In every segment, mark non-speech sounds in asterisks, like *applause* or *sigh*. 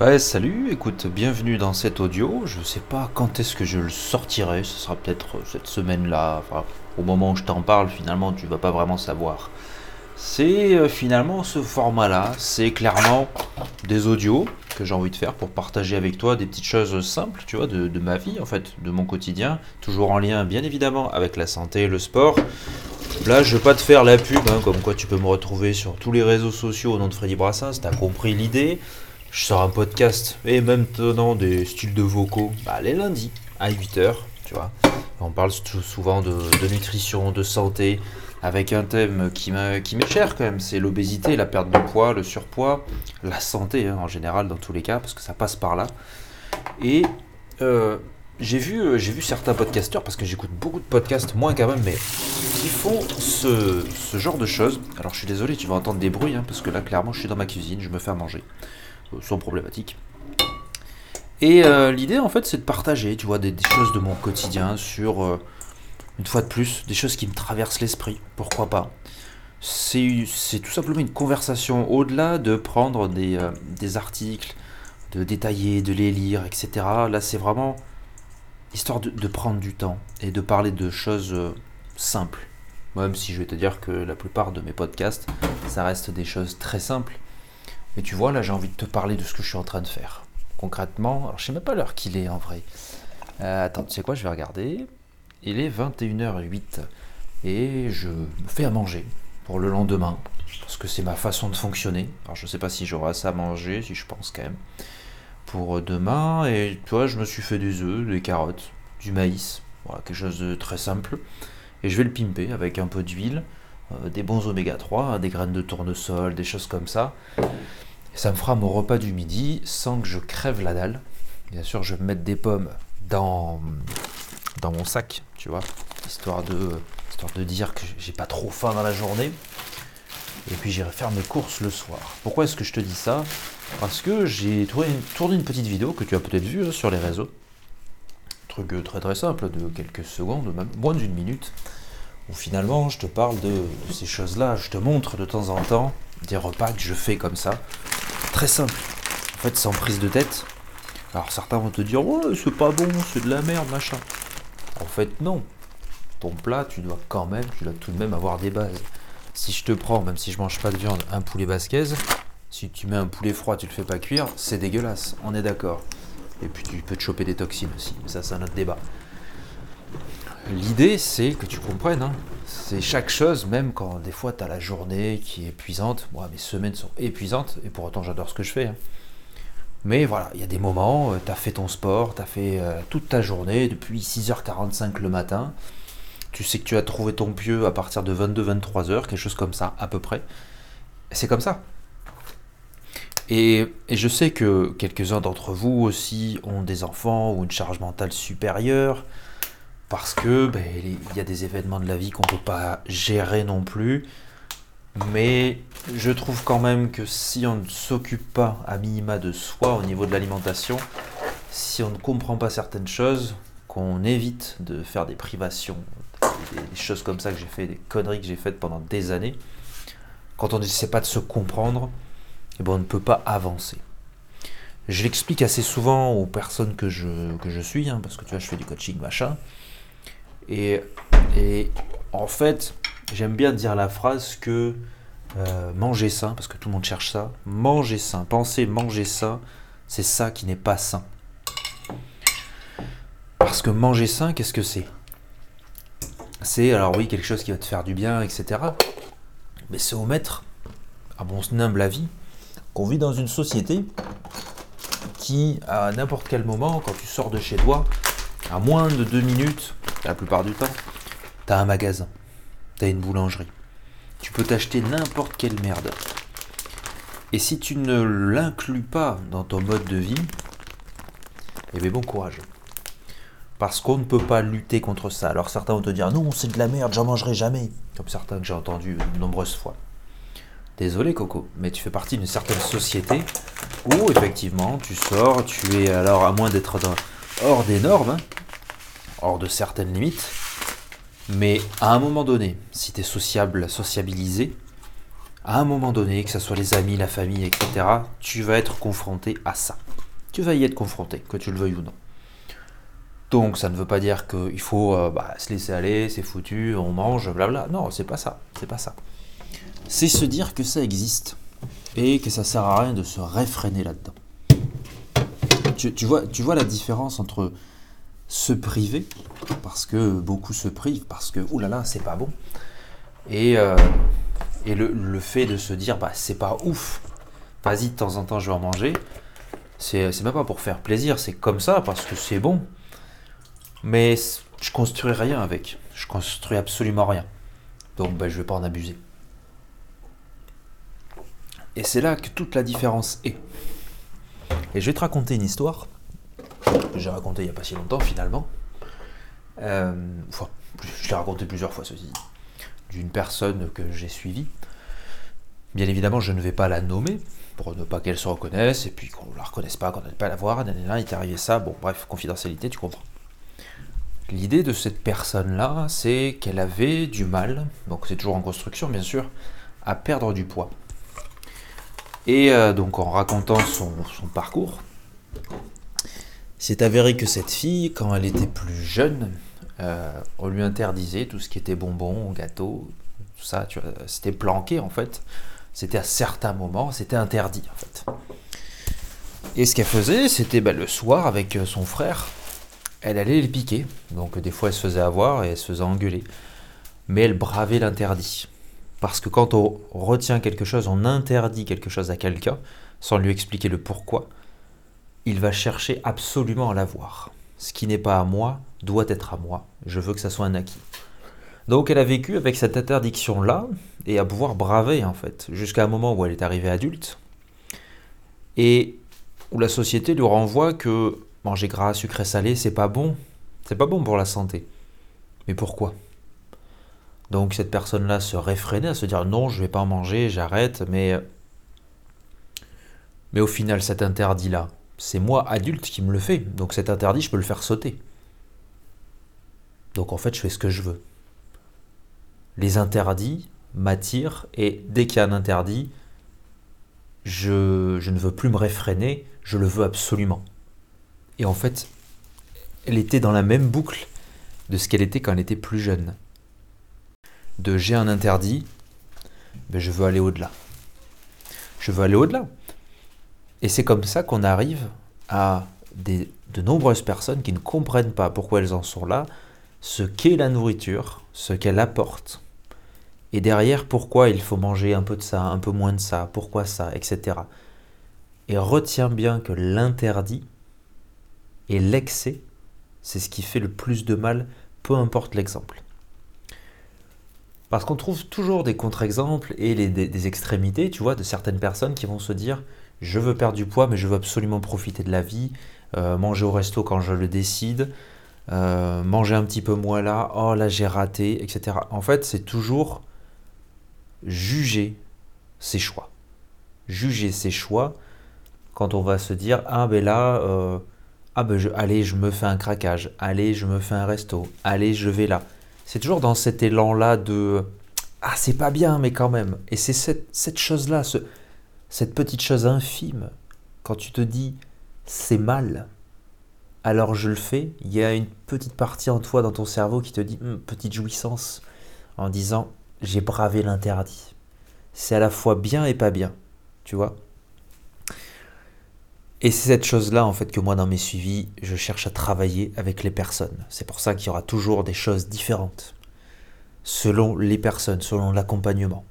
Ouais, salut, écoute, bienvenue dans cet audio. Je sais pas quand est-ce que je le sortirai, ce sera peut-être euh, cette semaine-là. Au moment où je t'en parle, finalement, tu vas pas vraiment savoir. C'est euh, finalement ce format-là, c'est clairement des audios que j'ai envie de faire pour partager avec toi des petites choses simples, tu vois, de, ma vie, en fait, de mon quotidien, toujours en lien, bien évidemment, avec la santé et le sport. Là, je veux pas te faire la pub, hein, comme quoi tu peux me retrouver sur tous les réseaux sociaux au nom de Freddy Brassens, t'as compris l'idée. Je sors un podcast et même tenant des styles de vocaux bah, les lundis à 8h, tu vois. On parle souvent de, nutrition, de santé, avec un thème qui m'est cher quand même, c'est l'obésité, la perte de poids, le surpoids, la santé hein, en général dans tous les cas, parce que ça passe par là. Et euh, j'ai vu, euh, j'ai vu certains podcasteurs, parce que j'écoute beaucoup de podcasts, moins quand même, mais qui font ce, genre de choses. Alors je suis désolé, tu vas entendre des bruits, hein, parce que là clairement je suis dans ma cuisine, je me fais à manger. Euh, sont problématiques. Et euh, l'idée, en fait, c'est de partager, tu vois, des, choses de mon quotidien sur, euh, une fois de plus, des choses qui me traversent l'esprit. Pourquoi pas? C'est tout simplement une conversation au-delà de prendre des, des, articles, de détailler, de les lire, etc. Là, c'est vraiment histoire de, de, prendre du temps et de parler de choses simples. Même si je vais te dire que la plupart de mes podcasts, ça reste des choses très simples. Mais tu vois, là, j'ai envie de te parler de ce que je suis en train de faire. Concrètement, alors je sais même pas l'heure qu'il est en vrai. Euh, attends, tu sais quoi, je vais regarder. Il est 21h08 et je me fais à manger pour le lendemain parce que c'est ma façon de fonctionner. Alors je sais pas si j'aurai assez à manger, si je pense quand même pour demain. Et tu vois, je me suis fait des œufs, des carottes, du maïs, voilà quelque chose de très simple. Et je vais le pimper avec un peu d'huile, euh, des bons oméga 3, des graines de tournesol, des choses comme ça ça me fera mon repas du midi sans que je crève la dalle. Bien sûr, je vais mettre des pommes dans, dans mon sac, tu vois, histoire de, histoire de dire que j'ai pas trop faim dans la journée. Et puis j'irai faire mes courses le soir. Pourquoi est-ce que je te dis ça? Parce que j'ai tourné une petite vidéo que tu as peut-être vue hein, sur les réseaux. Un truc euh, très très simple, de quelques secondes, même moins d'une minute, où finalement je te parle de ces choses-là, je te montre de temps en temps des repas que je fais comme ça, très simple. En fait, sans prise de tête. Alors certains vont te dire ouais, c'est pas bon, c'est de la merde, machin. En fait, non. Ton plat, tu dois quand même, tu dois tout de même avoir des bases. Si je te prends, même si je mange pas de viande, un poulet basquez, si tu mets un poulet froid, tu le fais pas cuire, c'est dégueulasse. On est d'accord. Et puis tu peux te choper des toxines aussi. Mais ça, c'est un autre débat. L'idée, c'est que tu comprennes. Hein. C'est chaque chose, même quand des fois tu as la journée qui est épuisante. Moi, mes semaines sont épuisantes, et pour autant, j'adore ce que je fais. Hein. Mais voilà, il y a des moments, euh, tu as fait ton sport, tu as fait euh, toute ta journée, depuis 6h45 le matin. Tu sais que tu as trouvé ton pieu à partir de 22-23h, quelque chose comme ça, à peu près. C'est comme ça. Et, et, je sais que quelques-uns d'entre vous aussi ont des enfants ou une charge mentale supérieure parce que ben, il y a des événements de la vie qu'on ne peut pas gérer non plus. Mais je trouve quand même que si on ne s'occupe pas à minima de soi au niveau de l'alimentation, si on ne comprend pas certaines choses, qu'on évite de faire des privations, des, choses comme ça que j'ai fait, des conneries que j'ai faites pendant des années, quand on n'essaie pas de se comprendre, eh ben on ne peut pas avancer. Je l'explique assez souvent aux personnes que je, que je suis, hein, parce que tu vois, je fais du coaching machin. Et, en fait, j'aime bien dire la phrase que euh, manger sain, parce que tout le monde cherche ça, manger sain, penser manger sain, c'est ça qui n'est pas sain. Parce que manger sain, qu'est-ce que c'est? C'est, alors oui, quelque chose qui va te faire du bien, etc. Mais c'est omettre, à bon humble avis, qu'on vit dans une société qui, à n'importe quel moment, quand tu sors de chez toi, à moins de deux minutes, la plupart du temps, tu as un magasin, tu as une boulangerie. Tu peux t'acheter n'importe quelle merde. Et si tu ne l'inclus pas dans ton mode de vie, eh bien bon courage. Parce qu'on ne peut pas lutter contre ça. Alors certains vont te dire non, c'est de la merde, j'en mangerai jamais. Comme certains que j'ai entendus de nombreuses fois. Désolé Coco, mais tu fais partie d'une certaine société où effectivement tu sors, tu es alors à moins d'être hors des normes, hein, hors de certaines limites. Mais à un moment donné, si tu es sociable, sociabilisé, à un moment donné, que ce soit les amis, la famille, etc., tu vas être confronté à ça. Tu vas y être confronté, que tu le veuilles ou non. Donc ça ne veut pas dire qu'il faut euh, bah, se laisser aller, c'est foutu, on mange, blabla. Non, c'est pas ça, c'est pas ça. C'est se dire que ça existe et que ça sert à rien de se réfréner là-dedans. Tu, vois, tu vois la différence entre se priver, parce que beaucoup se privent, parce que, oulala, c'est pas bon, et, euh, et le, fait de se dire, bah c'est pas ouf, vas-y, de temps en temps je vais en manger, c'est même pas pour faire plaisir, c'est comme ça, parce que c'est bon. Mais je construis rien avec, je construis absolument rien. Donc bah, je vais pas en abuser. Et c'est là que toute la différence est. Et je vais te raconter une histoire que j'ai racontée il n'y a pas si longtemps finalement. Euh, enfin, je l'ai raconté plusieurs fois ceci d'une personne que j'ai suivie. Bien évidemment, je ne vais pas la nommer pour ne pas qu'elle se reconnaisse et puis qu'on ne la reconnaisse pas, qu'on n'ait pas la voir. il est arrivé ça. Bon, bref, confidentialité, tu comprends. L'idée de cette personne-là, c'est qu'elle avait du mal, donc c'est toujours en construction bien sûr, à perdre du poids. Et euh, donc en racontant son, parcours, c'est avéré que cette fille, quand elle était plus jeune, euh, on lui interdisait tout ce qui était bonbons, gâteaux, tout ça, c'était planqué en fait. C'était à certains moments, c'était interdit en fait. Et ce qu'elle faisait, c'était bah, le soir avec euh, son frère, elle allait les piquer. Donc des fois elle se faisait avoir et elle se faisait engueuler. Mais elle bravait l'interdit. Parce que quand on retient quelque chose, on interdit quelque chose à quelqu'un, sans lui expliquer le pourquoi, il va chercher absolument à l'avoir. Ce qui n'est pas à moi doit être à moi. Je veux que ça soit un acquis. Donc elle a vécu avec cette interdiction-là et à pouvoir braver en fait, jusqu'à un moment où elle est arrivée adulte et où la société lui renvoie que manger gras, sucré, salé, c'est pas bon. C'est pas bon pour la santé. Mais pourquoi? Donc cette personne-là se réfrénait à se dire non, je vais pas en manger, j'arrête, mais mais au final cet interdit-là, c'est moi adulte qui me le fait, donc cet interdit, je peux le faire sauter. Donc en fait, je fais ce que je veux. Les interdits m'attirent et dès qu'il y a un interdit, je, ne veux plus me réfréner, je le veux absolument. Et en fait, elle était dans la même boucle de ce qu'elle était quand elle était plus jeune de j'ai un interdit, mais je veux aller au-delà. Je veux aller au-delà. Et c'est comme ça qu'on arrive à des, de nombreuses personnes qui ne comprennent pas pourquoi elles en sont là, ce qu'est la nourriture, ce qu'elle apporte, et derrière pourquoi il faut manger un peu de ça, un peu moins de ça, pourquoi ça, etc. Et retiens bien que l'interdit et l'excès, c'est ce qui fait le plus de mal, peu importe l'exemple. Parce qu'on trouve toujours des contre-exemples et des, extrémités, tu vois, de certaines personnes qui vont se dire je veux perdre du poids, mais je veux absolument profiter de la vie, euh, manger au resto quand je le décide, euh, manger un petit peu moins là, oh là j'ai raté, etc. En fait, c'est toujours juger ses choix. Juger ses choix quand on va se dire ah ben là, euh, ah ben je, allez, je me fais un craquage, allez, je me fais un resto, allez, je vais là c'est toujours dans cet élan-là de Ah, c'est pas bien, mais quand même. Et c'est cette, chose-là, cette petite chose infime, quand tu te dis C'est mal, alors je le fais, il y a une petite partie en toi, dans ton cerveau, qui te dit hum, Petite jouissance, en disant J'ai bravé l'interdit. C'est à la fois bien et pas bien, tu vois et c'est cette chose-là, en fait, que moi, dans mes suivis, je cherche à travailler avec les personnes. C'est pour ça qu'il y aura toujours des choses différentes, selon les personnes, selon l'accompagnement.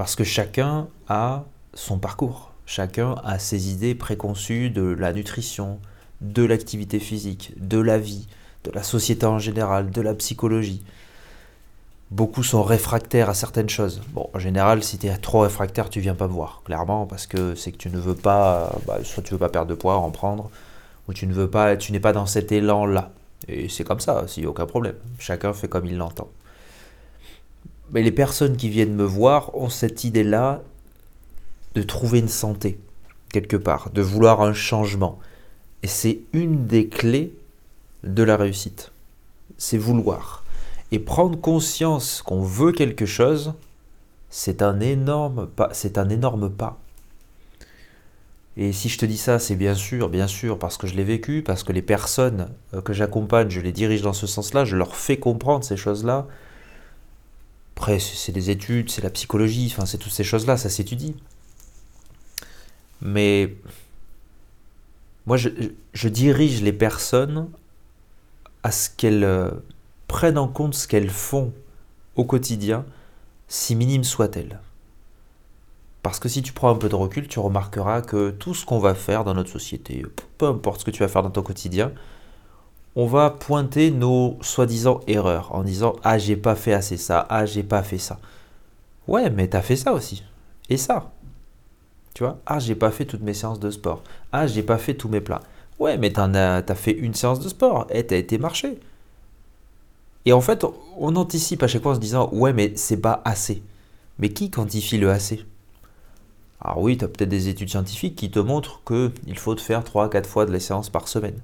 Parce que chacun a son parcours, chacun a ses idées préconçues de la nutrition, de l'activité physique, de la vie, de la société en général, de la psychologie beaucoup sont réfractaires à certaines choses. Bon, en général, si tu es trop réfractaire, tu viens pas me voir, clairement, parce que c'est que tu ne veux pas, bah, soit tu veux pas perdre de poids, en prendre, ou tu ne veux pas, tu n'es pas dans cet élan-là. Et c'est comme ça, a aucun problème. Chacun fait comme il l'entend. Mais les personnes qui viennent me voir ont cette idée-là de trouver une santé, quelque part, de vouloir un changement. Et c'est une des clés de la réussite. C'est vouloir et prendre conscience qu'on veut quelque chose, c'est un énorme pas. C'est. Et si je te dis ça, c'est bien sûr, bien sûr, parce que je l'ai vécu, parce que les personnes euh, que j'accompagne, je les dirige dans ce sens-là, je leur fais comprendre ces choses-là. Après, c'est des études, c'est la psychologie, enfin, c'est toutes ces choses-là, ça s'étudie. Mais moi, je, je, dirige les personnes à ce qu'elles euh, prennent en compte ce qu'elles font au quotidien, si minime soit-elle. Parce que si tu prends un peu de recul, tu remarqueras que tout ce qu'on va faire dans notre société, peu importe ce que tu vas faire dans ton quotidien, on va pointer nos soi-disant erreurs en disant Ah, j'ai pas fait assez ça, ah, j'ai pas fait ça. Ouais, mais t'as fait ça aussi. Et ça. Tu vois Ah, j'ai pas fait toutes mes séances de sport. Ah, j'ai pas fait tous mes plats. Ouais, mais t'en as, as fait une séance de sport et t'as été marché. Et en fait, on anticipe à chaque fois en se disant Ouais, mais c'est pas assez. Mais qui quantifie le assez? Alors oui, tu as peut-être des études scientifiques qui te montrent qu'il faut te faire 3-4 fois de la séance par semaine.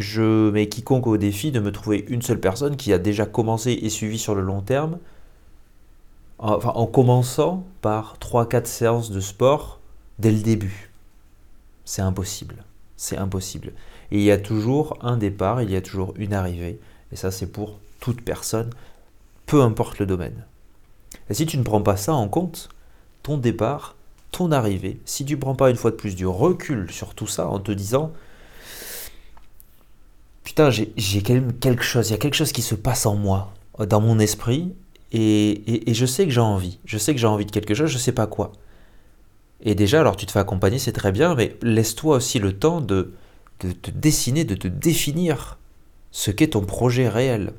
Je mets quiconque au défi de me trouver une seule personne qui a déjà commencé et suivi sur le long terme, enfin, en commençant par 3-4 séances de sport dès le début. C'est impossible. C'est impossible. Et il y a toujours un départ, il y a toujours une arrivée. Et ça, c'est pour toute personne, peu importe le domaine. Et si tu ne prends pas ça en compte, ton départ, ton arrivée, si tu ne prends pas une fois de plus du recul sur tout ça en te disant Putain, j'ai quelque chose, il y a quelque chose qui se passe en moi, dans mon esprit, et, je sais que j'ai envie. Je sais que j'ai envie de quelque chose, je sais pas quoi. Et déjà, alors tu te fais accompagner, c'est très bien, mais laisse-toi aussi le temps de, te dessiner, de te définir ce qu'est ton projet réel.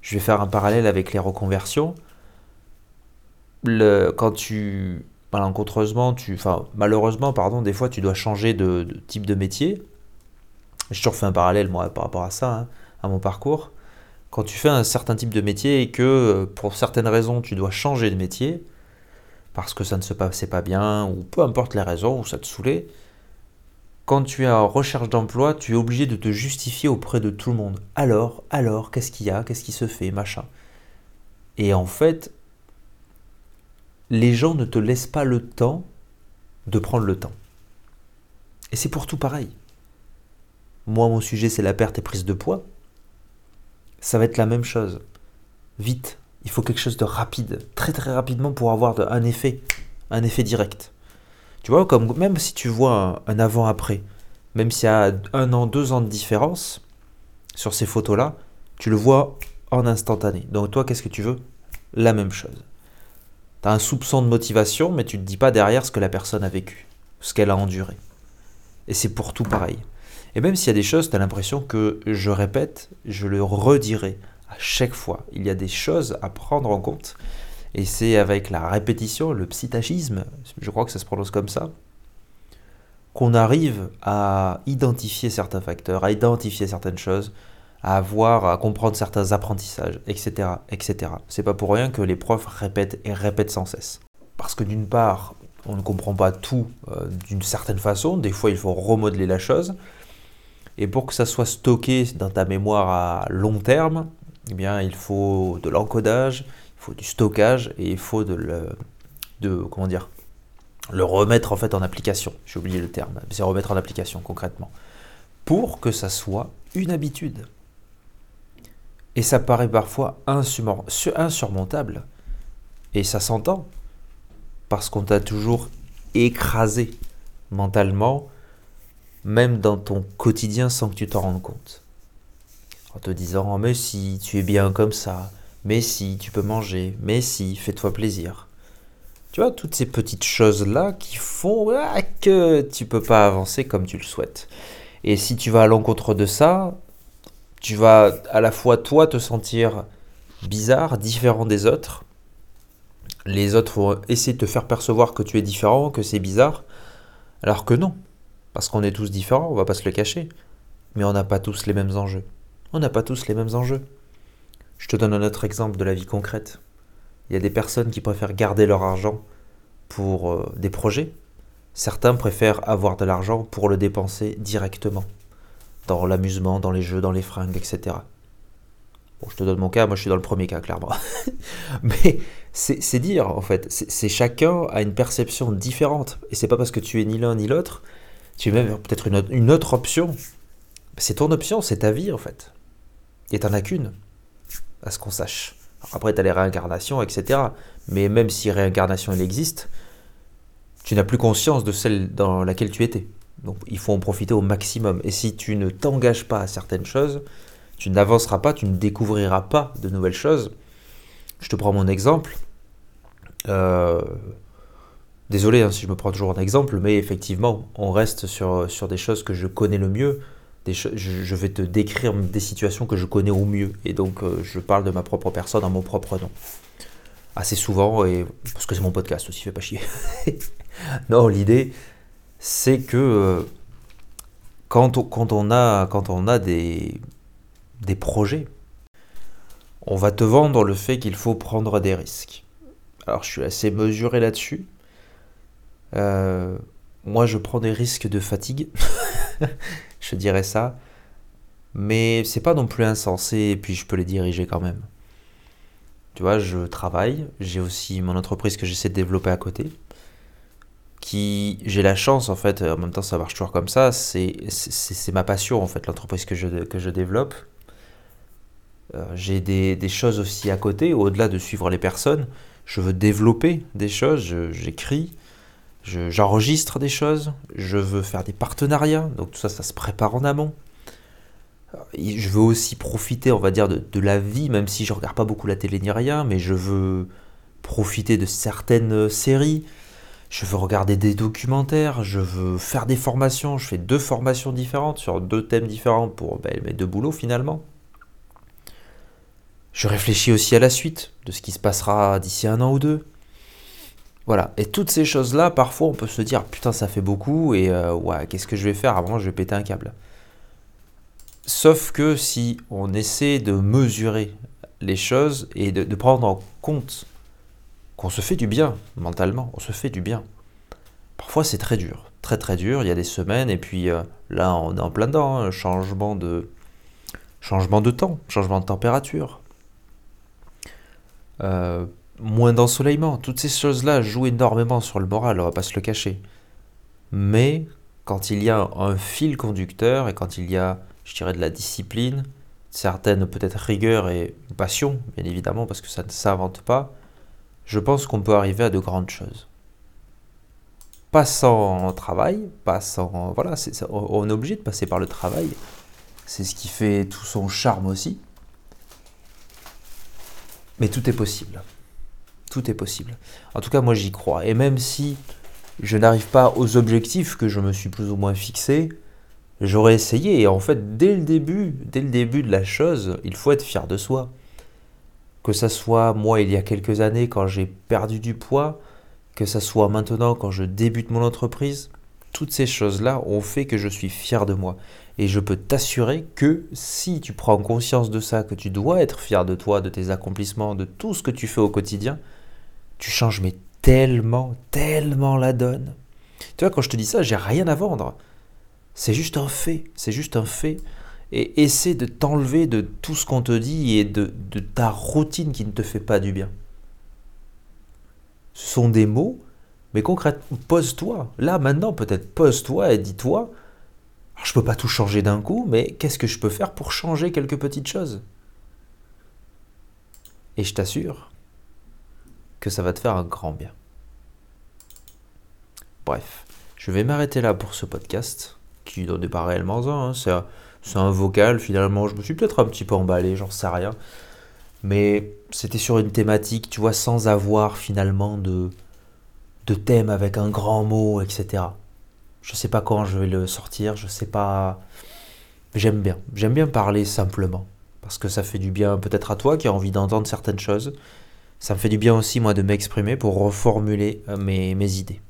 Je vais faire un parallèle avec les reconversions quand tu malencontreusement, tu, enfin malheureusement, pardon, des fois tu dois changer de, type de métier. J'ai toujours fait un parallèle moi par rapport à ça, hein, à mon parcours. Quand tu fais un certain type de métier et que euh, pour certaines raisons tu dois changer de métier parce que ça ne se passait pas bien ou peu importe les raisons ou ça te saoulait, quand tu es en recherche d'emploi, tu es obligé de te justifier auprès de tout le monde. Alors, alors, qu'est-ce qu'il y a, qu'est-ce qui se fait, machin. Et en fait, les gens ne te laissent pas le temps de prendre le temps. Et c'est pour tout pareil. Moi, mon sujet, c'est la perte et prise de poids. Ça va être la même chose. Vite, il faut quelque chose de rapide, très très rapidement pour avoir un effet, un effet direct. Tu vois, comme même si tu vois un, un avant-après, même s'il y a un an, deux ans de différence sur ces photos-là, tu le vois en instantané. Donc toi, qu'est-ce que tu veux? La même chose. Tu as un soupçon de motivation, mais tu ne te dis pas derrière ce que la personne a vécu, ce qu'elle a enduré. Et c'est pour tout pareil. Et même s'il y a des choses, tu as l'impression que je répète, je le redirai à chaque fois. Il y a des choses à prendre en compte. Et c'est avec la répétition, le psytagisme, je crois que ça se prononce comme ça, qu'on arrive à identifier certains facteurs, à identifier certaines choses, à avoir, à comprendre certains apprentissages, etc. etc. C'est pas pour rien que les profs répètent et répètent sans cesse. Parce que d'une part, on ne comprend pas tout euh, d'une certaine façon, des fois il faut remodeler la chose, et pour que ça soit stocké dans ta mémoire à long terme, eh bien il faut de l'encodage, il faut du stockage, et il faut de le, de, comment dire, le remettre en fait en application. J'ai oublié le terme, c'est remettre en application concrètement. Pour que ça soit une habitude. Et ça paraît parfois insurmontable. Et ça s'entend. Parce qu'on t'a toujours écrasé mentalement, même dans ton quotidien sans que tu t'en rendes compte. En te disant, mais si, tu es bien comme ça, mais si, tu peux manger, mais si, fais-toi plaisir. Tu vois, toutes ces petites choses-là qui font ah, que tu peux pas avancer comme tu le souhaites. Et si tu vas à l'encontre de ça, tu vas à la fois toi te sentir bizarre, différent des autres. Les autres vont essayer de te faire percevoir que tu es différent, que c'est bizarre, alors que non, parce qu'on est tous différents, on va pas se le cacher, mais on n'a pas tous les mêmes enjeux. On n'a pas tous les mêmes enjeux. Je te donne un autre exemple de la vie concrète. Il y a des personnes qui préfèrent garder leur argent pour euh, des projets. Certains préfèrent avoir de l'argent pour le dépenser directement dans l'amusement, dans les jeux, dans les fringues, etc. je te donne mon cas, moi je suis dans le premier cas, clairement. *laughs* Mais c'est dire, en fait. C'est chacun a une perception différente. Et c'est pas parce que tu es ni l'un ni l'autre, tu même peut-être une, autre option? C'est ton option, c'est ta vie, en fait. Et t'en as qu'une, à ce qu'on sache. après, tu as les réincarnations, etc. Mais même si réincarnation, elle existe, tu n'as plus conscience de celle dans laquelle tu étais. Donc il faut en profiter au maximum. Et si tu ne t'engages pas à certaines choses, tu n'avanceras pas, tu ne découvriras pas de nouvelles choses. Je te prends mon exemple. Euh, désolé hein, si je me prends toujours un exemple, mais effectivement, on reste sur, sur des choses que je connais le mieux. Des je, vais te décrire des situations que je connais au mieux. Et donc, euh, je parle de ma propre personne en mon propre nom. Assez souvent, et parce que c'est mon podcast aussi, fais pas chier. *laughs* non, l'idée, c'est que euh, quand, on, quand, on a, quand on a des, des projets, on va te vendre le fait qu'il faut prendre des risques. Alors je suis assez mesuré là-dessus. Euh, moi je prends des risques de fatigue, *laughs* je dirais ça. Mais c'est pas non plus insensé et puis je peux les diriger quand même. Tu vois, je travaille, j'ai aussi mon entreprise que j'essaie de développer à côté. Qui, j'ai la chance en fait, en même temps ça marche toujours comme ça, c'est, ma passion en fait, l'entreprise que je, que je développe. Euh, j'ai des, choses aussi à côté, au-delà de suivre les personnes. Je veux développer des choses, j'écris, j'enregistre des choses, je veux faire des partenariats, donc tout ça, ça se prépare en amont. Euh, je veux aussi profiter, on va dire, de, la vie, même si je regarde pas beaucoup la télé ni rien, mais je veux profiter de certaines séries, je veux regarder des documentaires, je veux faire des formations, je fais deux formations différentes sur deux thèmes différents pour ben, mes deux boulots finalement. Je réfléchis aussi à la suite de ce qui se passera d'ici un an ou deux. Voilà. Et toutes ces choses-là, parfois, on peut se dire putain, ça fait beaucoup et euh, ouais, qu'est-ce que je vais faire? Avant, je vais péter un câble. Sauf que si on essaie de mesurer les choses et de, prendre en compte qu'on se fait du bien mentalement, on se fait du bien. Parfois, c'est très dur, très très dur. Il y a des semaines et puis euh, là, on est en plein dedans, hein, changement de changement de temps, changement de température, euh, moins d'ensoleillement. Toutes ces choses-là jouent énormément sur le moral, on va pas se le cacher. Mais quand il y a un fil conducteur et quand il y a, je dirais, de la discipline, certaines peut-être rigueur et passion, bien évidemment, parce que ça ne s'invente pas, je pense qu'on peut arriver à de grandes choses. Pas sans travail, pas sans... Voilà, on est obligé de passer par le travail. C'est ce qui fait tout son charme aussi. Mais tout est possible. Est possible. En tout cas, moi j'y crois. Et même si je n'arrive pas aux objectifs que je me suis plus ou moins fixés, j'aurais essayé. Et en fait, dès le début, dès le début de la chose, il faut être fier de soi. Que ça soit moi il y a quelques années quand j'ai perdu du poids, que ça soit maintenant quand je débute mon entreprise, toutes ces choses-là ont fait que je suis fier de moi. Et je peux t'assurer que si tu prends conscience de ça, que tu dois être fier de toi, de tes accomplissements, de tout ce que tu fais au quotidien, tu changes mais tellement, tellement la donne. Tu vois, quand je te dis ça, j'ai rien à vendre. C'est juste un fait, c'est juste un fait. Et essaie de t'enlever de tout ce qu'on te dit et de, de ta routine qui ne te fait pas du bien. Ce sont des mots, mais concrètement, pose-toi. Là, maintenant, peut-être pose-toi et dis-toi, je ne peux pas tout changer d'un coup, mais qu'est-ce que je peux faire pour changer quelques petites choses? Et je t'assure que ça va te faire un grand bien. Bref, je vais m'arrêter là pour ce podcast, qui n'en est pas réellement un, hein. c'est un, vocal finalement, je me suis peut-être un petit peu emballé, j'en sais rien. Mais c'était sur une thématique, tu vois, sans avoir finalement de, de thème avec un grand mot, etc. Je sais pas quand je vais le sortir, je sais pas. J'aime bien. J'aime bien parler simplement. Parce que ça fait du bien peut-être à toi qui as envie d'entendre certaines choses. Ça me fait du bien aussi, moi, de m'exprimer pour reformuler euh, mes, mes idées.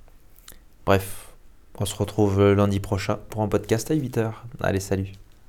Bref, on se retrouve lundi prochain pour un podcast à 8h. Allez, salut.